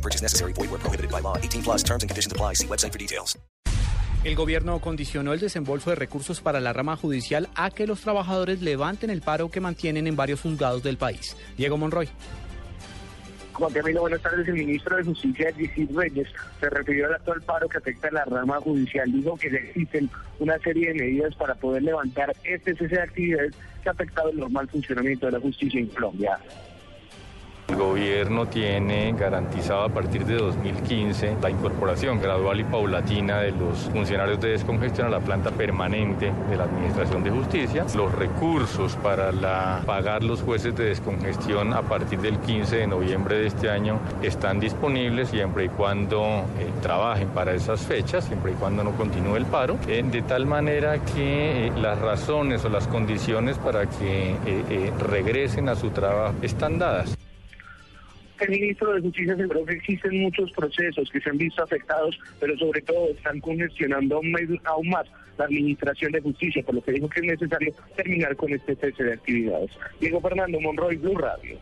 No purchase necessary. Void where prohibited by law. 18 plus terms and conditions apply. See website for details. El gobierno condicionó el desembolso de recursos para la rama judicial a que los trabajadores levanten el paro que mantienen en varios juzgados del país. Diego Monroy. Juan Camilo, buenas tardes. El ministro de Justicia, Gisir Reyes, se refirió al actual paro que afecta a la rama judicial. Dijo que ya existen una serie de medidas para poder levantar este cese de actividades que ha afectado el normal funcionamiento de la justicia en Colombia. El gobierno tiene garantizado a partir de 2015 la incorporación gradual y paulatina de los funcionarios de descongestión a la planta permanente de la Administración de Justicia. Los recursos para pagar los jueces de descongestión a partir del 15 de noviembre de este año están disponibles siempre y cuando eh, trabajen para esas fechas, siempre y cuando no continúe el paro, eh, de tal manera que eh, las razones o las condiciones para que regresen a su trabajo están dadas el ministro de Justicia aseguró que existen muchos procesos que se han visto afectados, pero sobre todo están congestionando aún más la administración de justicia, por lo que dijo que es necesario terminar con este cese de actividades. Diego Fernando Monroy, Blue Radio.